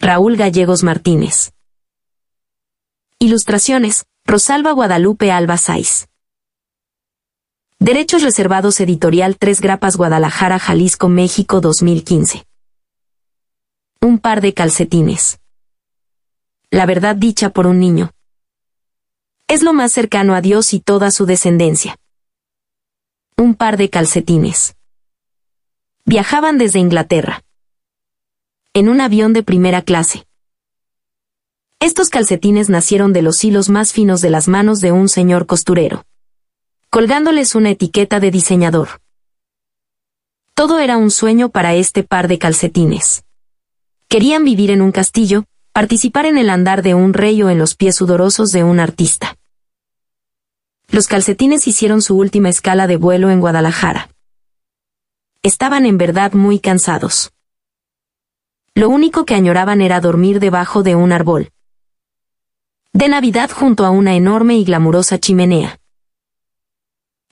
Raúl Gallegos Martínez. Ilustraciones, Rosalba Guadalupe Alba Saiz. Derechos reservados editorial Tres Grapas Guadalajara, Jalisco, México 2015. Un par de calcetines. La verdad dicha por un niño. Es lo más cercano a Dios y toda su descendencia. Un par de calcetines. Viajaban desde Inglaterra. En un avión de primera clase. Estos calcetines nacieron de los hilos más finos de las manos de un señor costurero colgándoles una etiqueta de diseñador. Todo era un sueño para este par de calcetines. Querían vivir en un castillo, participar en el andar de un rey o en los pies sudorosos de un artista. Los calcetines hicieron su última escala de vuelo en Guadalajara. Estaban en verdad muy cansados. Lo único que añoraban era dormir debajo de un árbol. De Navidad junto a una enorme y glamurosa chimenea.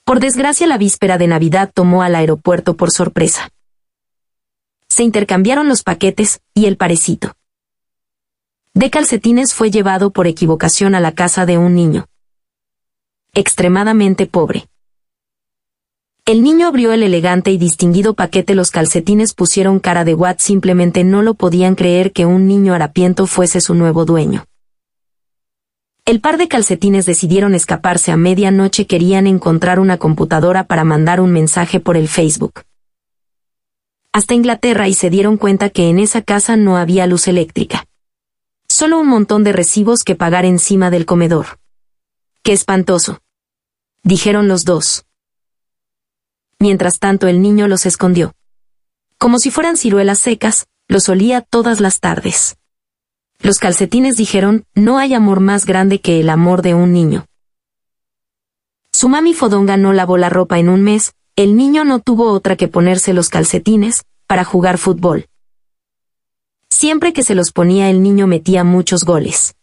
Por desgracia la víspera de Navidad tomó al aeropuerto por sorpresa. Se intercambiaron los paquetes y el parecito. De calcetines fue llevado por equivocación a la casa de un niño. Extremadamente pobre. El niño abrió el elegante y distinguido paquete los calcetines pusieron cara de Watt simplemente no lo podían creer que un niño harapiento fuese su nuevo dueño. El par de calcetines decidieron escaparse a medianoche querían encontrar una computadora para mandar un mensaje por el Facebook. Hasta Inglaterra y se dieron cuenta que en esa casa no había luz eléctrica. Solo un montón de recibos que pagar encima del comedor. ¡Qué espantoso! Dijeron los dos. Mientras tanto el niño los escondió. Como si fueran ciruelas secas, los olía todas las tardes. Los calcetines dijeron, no hay amor más grande que el amor de un niño. Su mami Fodonga no lavó la ropa en un mes, el niño no tuvo otra que ponerse los calcetines, para jugar fútbol. Siempre que se los ponía el niño metía muchos goles.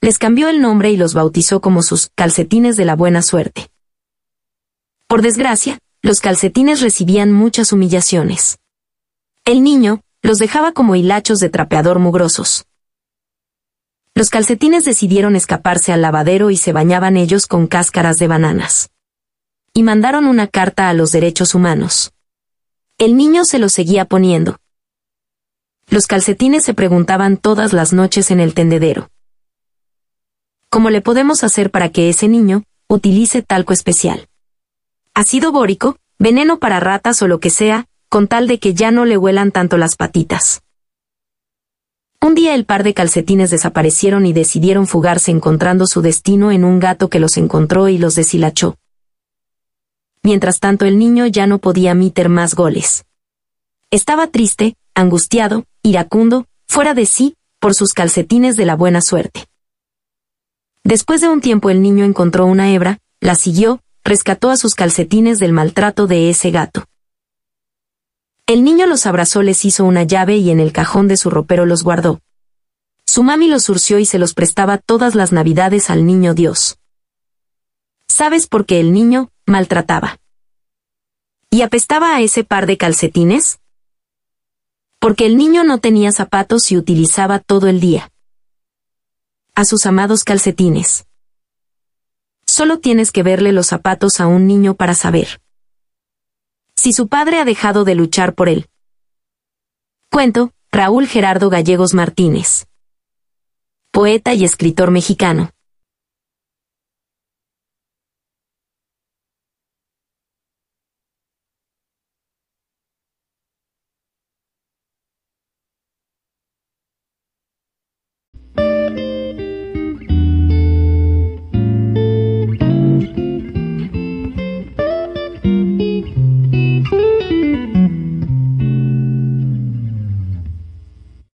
Les cambió el nombre y los bautizó como sus calcetines de la buena suerte. Por desgracia, los calcetines recibían muchas humillaciones. El niño, los dejaba como hilachos de trapeador mugrosos. Los calcetines decidieron escaparse al lavadero y se bañaban ellos con cáscaras de bananas. Y mandaron una carta a los derechos humanos. El niño se los seguía poniendo. Los calcetines se preguntaban todas las noches en el tendedero. ¿Cómo le podemos hacer para que ese niño utilice talco especial? Ácido bórico, veneno para ratas o lo que sea, con tal de que ya no le huelan tanto las patitas. Un día el par de calcetines desaparecieron y decidieron fugarse encontrando su destino en un gato que los encontró y los deshilachó. Mientras tanto el niño ya no podía meter más goles. Estaba triste, angustiado, iracundo, fuera de sí, por sus calcetines de la buena suerte. Después de un tiempo el niño encontró una hebra, la siguió, rescató a sus calcetines del maltrato de ese gato. El niño los abrazó, les hizo una llave y en el cajón de su ropero los guardó. Su mami los surció y se los prestaba todas las navidades al niño Dios. ¿Sabes por qué el niño maltrataba? ¿Y apestaba a ese par de calcetines? Porque el niño no tenía zapatos y utilizaba todo el día. A sus amados calcetines. Solo tienes que verle los zapatos a un niño para saber si su padre ha dejado de luchar por él. Cuento, Raúl Gerardo Gallegos Martínez. Poeta y escritor mexicano.